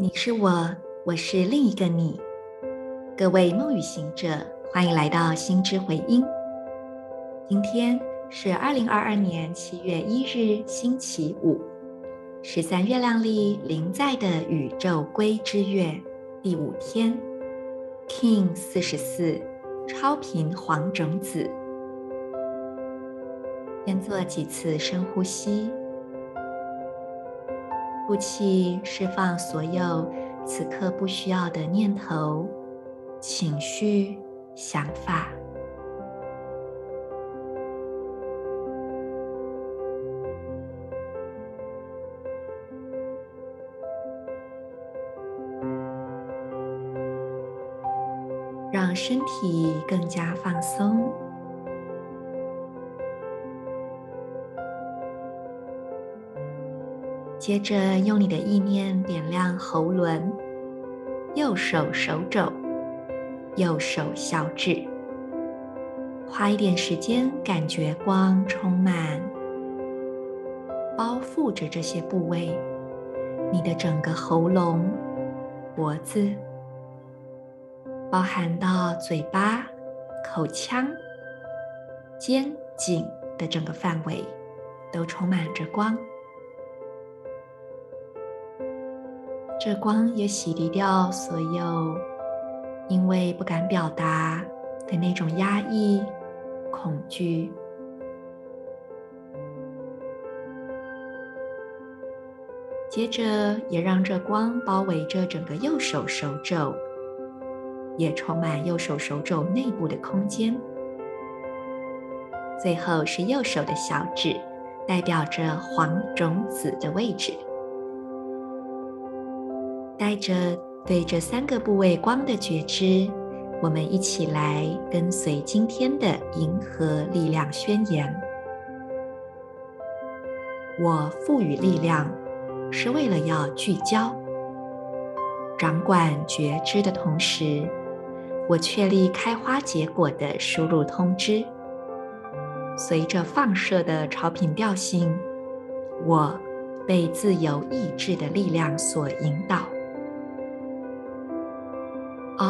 你是我，我是另一个你。各位梦与行者，欢迎来到心之回音。今天是二零二二年七月一日，星期五，十三月亮历临在的宇宙归之月第五天，King 四十四，超频黄种子。先做几次深呼吸。呼气，释放所有此刻不需要的念头、情绪、想法，让身体更加放松。接着用你的意念点亮喉轮，右手手肘，右手小指，花一点时间感觉光充满，包覆着这些部位，你的整个喉咙、脖子，包含到嘴巴、口腔、肩颈的整个范围，都充满着光。这光也洗涤掉所有因为不敢表达的那种压抑、恐惧。接着，也让这光包围着整个右手手肘，也充满右手手肘内部的空间。最后是右手的小指，代表着黄种子的位置。带着对这三个部位光的觉知，我们一起来跟随今天的银河力量宣言。我赋予力量，是为了要聚焦、掌管觉知的同时，我确立开花结果的输入通知。随着放射的超频调性，我被自由意志的力量所引导。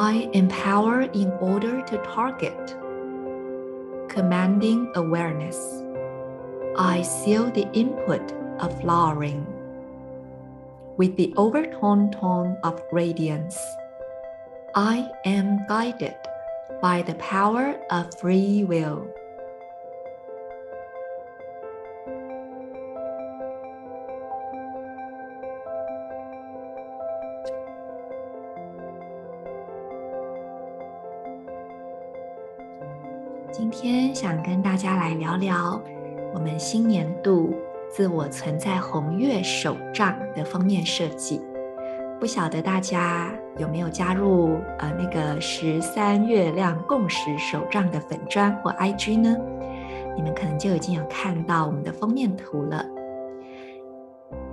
I empower in order to target, commanding awareness. I seal the input of flowering with the overtone tone of radiance. I am guided by the power of free will. 今天想跟大家来聊聊我们新年度自我存在红月手账的封面设计。不晓得大家有没有加入呃那个十三月亮共识手账的粉专或 IG 呢？你们可能就已经有看到我们的封面图了，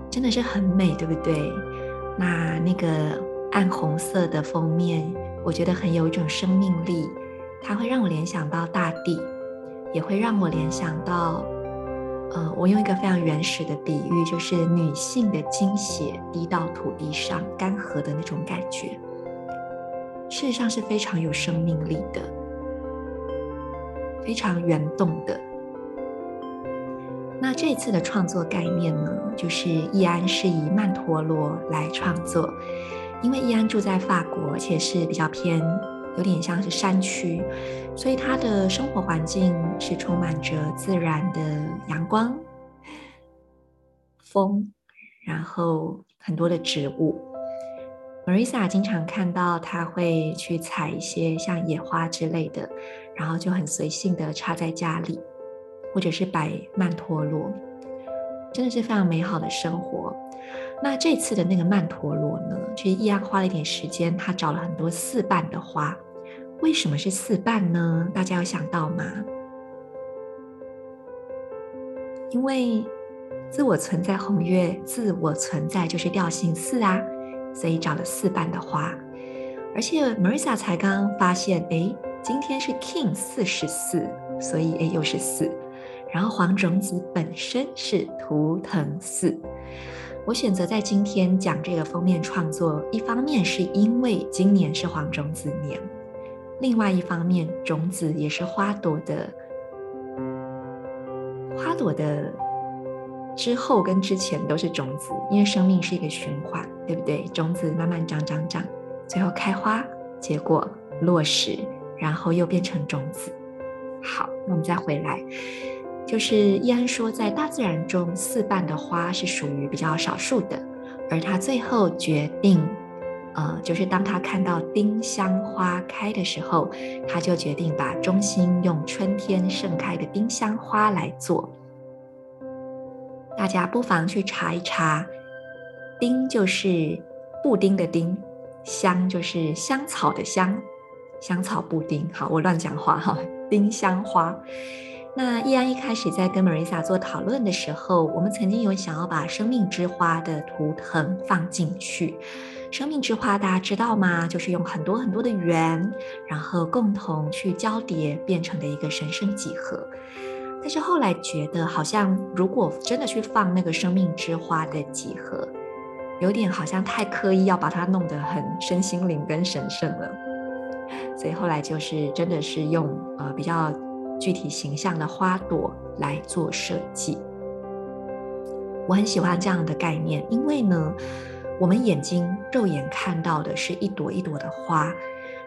真的是很美，对不对？那那个暗红色的封面，我觉得很有一种生命力。它会让我联想到大地，也会让我联想到，呃，我用一个非常原始的比喻，就是女性的经血滴到土地上，干涸的那种感觉。事实上是非常有生命力的，非常原动的。那这次的创作概念呢，就是易安是以曼陀罗来创作，因为易安住在法国，而且是比较偏。有点像是山区，所以他的生活环境是充满着自然的阳光、风，然后很多的植物。Marisa 经常看到他会去采一些像野花之类的，然后就很随性的插在家里，或者是摆曼陀罗，真的是非常美好的生活。那这次的那个曼陀罗呢，其实易安花了一点时间，他找了很多四瓣的花。为什么是四瓣呢？大家有想到吗？因为自我存在红月，自我存在就是调性四啊，所以找了四瓣的花。而且 Marisa 才刚发现，哎，今天是 King 四十四，所以哎又是四。然后黄种子本身是图腾四，我选择在今天讲这个封面创作，一方面是因为今年是黄种子年，另外一方面，种子也是花朵的，花朵的之后跟之前都是种子，因为生命是一个循环，对不对？种子慢慢长长长，最后开花、结果、落实，然后又变成种子。好，那我们再回来。就是易安说，在大自然中，四瓣的花是属于比较少数的，而他最后决定，呃，就是当他看到丁香花开的时候，他就决定把中心用春天盛开的丁香花来做。大家不妨去查一查，丁就是布丁的丁，香就是香草的香，香草布丁。好，我乱讲话哈，丁香花。那易安一开始在跟 Marisa 做讨论的时候，我们曾经有想要把生命之花的图腾放进去。生命之花大家知道吗？就是用很多很多的缘，然后共同去交叠变成的一个神圣几何。但是后来觉得，好像如果真的去放那个生命之花的几何，有点好像太刻意要把它弄得很身心灵跟神圣了。所以后来就是真的是用呃比较。具体形象的花朵来做设计，我很喜欢这样的概念，因为呢，我们眼睛肉眼看到的是一朵一朵的花，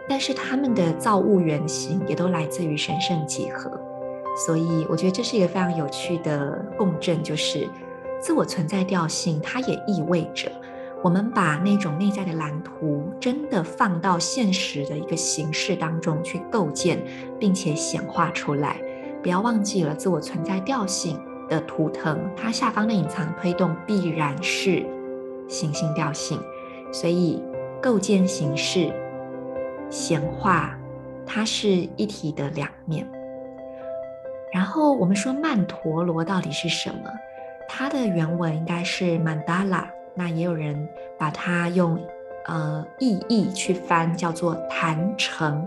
但是它们的造物原型也都来自于神圣几何，所以我觉得这是一个非常有趣的共振，就是自我存在调性，它也意味着。我们把那种内在的蓝图真的放到现实的一个形式当中去构建，并且显化出来。不要忘记了自我存在调性的图腾，它下方的隐藏推动必然是行星调性。所以构建形式、显化，它是一体的两面。然后我们说曼陀罗到底是什么？它的原文应该是曼达拉。那也有人把它用呃意译去翻，叫做坛城。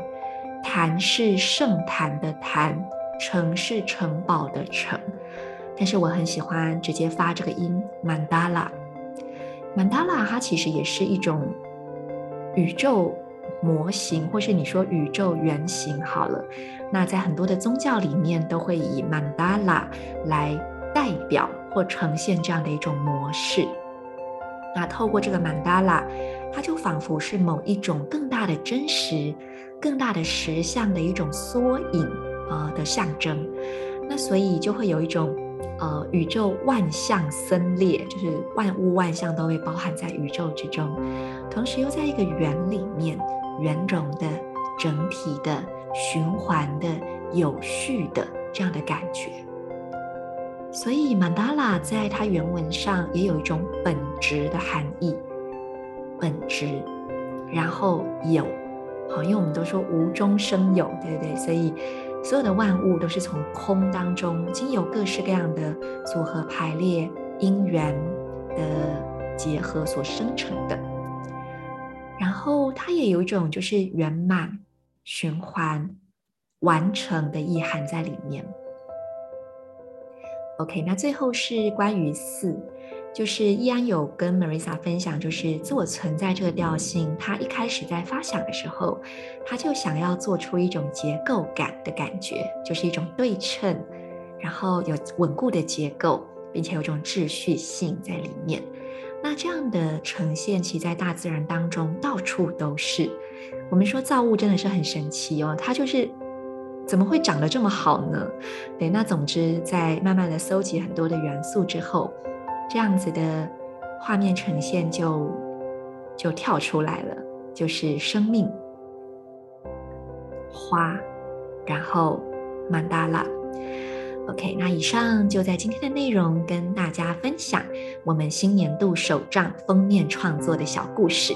坛是圣坛的坛，城是城堡的城。但是我很喜欢直接发这个音，曼达拉。曼达拉它其实也是一种宇宙模型，或是你说宇宙原型好了。那在很多的宗教里面，都会以曼达拉来代表或呈现这样的一种模式。那透过这个曼达拉，它就仿佛是某一种更大的真实、更大的实相的一种缩影啊、呃、的象征。那所以就会有一种呃宇宙万象森列，就是万物万象都会包含在宇宙之中，同时又在一个圆里面，圆融的、整体的、循环的、有序的这样的感觉。所以曼达拉在它原文上也有一种本质的含义，本质，然后有，好，因为我们都说无中生有，对不对？所以所有的万物都是从空当中经由各式各样的组合排列因缘的结合所生成的。然后它也有一种就是圆满、循环、完成的意涵在里面。OK，那最后是关于四，就是易安有跟 Marisa 分享，就是自我存在这个调性，他一开始在发想的时候，他就想要做出一种结构感的感觉，就是一种对称，然后有稳固的结构，并且有种秩序性在里面。那这样的呈现，其在大自然当中到处都是。我们说造物真的是很神奇哦，它就是。怎么会长得这么好呢？对，那总之在慢慢的搜集很多的元素之后，这样子的画面呈现就就跳出来了，就是生命花，然后曼达拉。OK，那以上就在今天的内容跟大家分享我们新年度手账封面创作的小故事。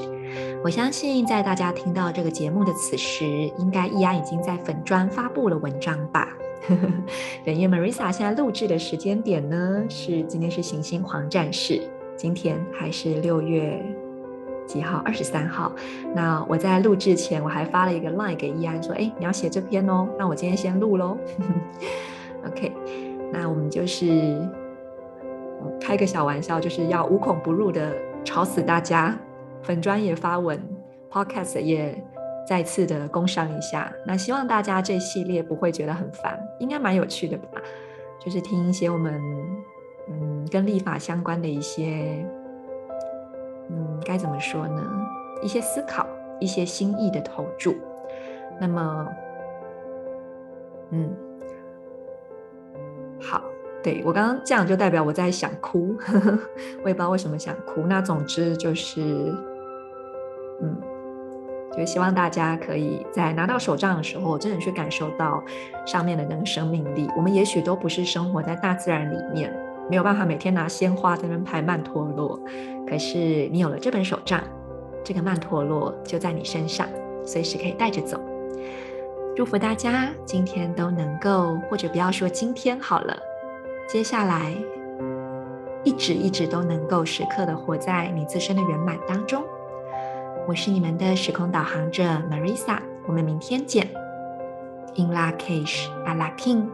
我相信，在大家听到这个节目的此时，应该易安已经在粉专发布了文章吧？对，因为 Marisa 现在录制的时间点呢，是今天是行星黄战士，今天还是六月几号？二十三号。那我在录制前，我还发了一个 line 给易安，说：“哎，你要写这篇哦。”那我今天先录喽。OK，那我们就是。开个小玩笑，就是要无孔不入的吵死大家。粉专也发文，Podcast 也再次的工商一下。那希望大家这系列不会觉得很烦，应该蛮有趣的吧？就是听一些我们嗯跟立法相关的一些嗯该怎么说呢？一些思考，一些心意的投注。那么嗯好。对，我刚刚这样就代表我在想哭，呵呵，我也不知道为什么想哭。那总之就是，嗯，就希望大家可以在拿到手杖的时候，真的去感受到上面的那个生命力。我们也许都不是生活在大自然里面，没有办法每天拿鲜花在那拍曼陀罗，可是你有了这本手杖，这个曼陀罗就在你身上，随时可以带着走。祝福大家今天都能够，或者不要说今天好了。接下来，一直一直都能够时刻的活在你自身的圆满当中。我是你们的时空导航者 Marisa，我们明天见。In Lakish, Allah King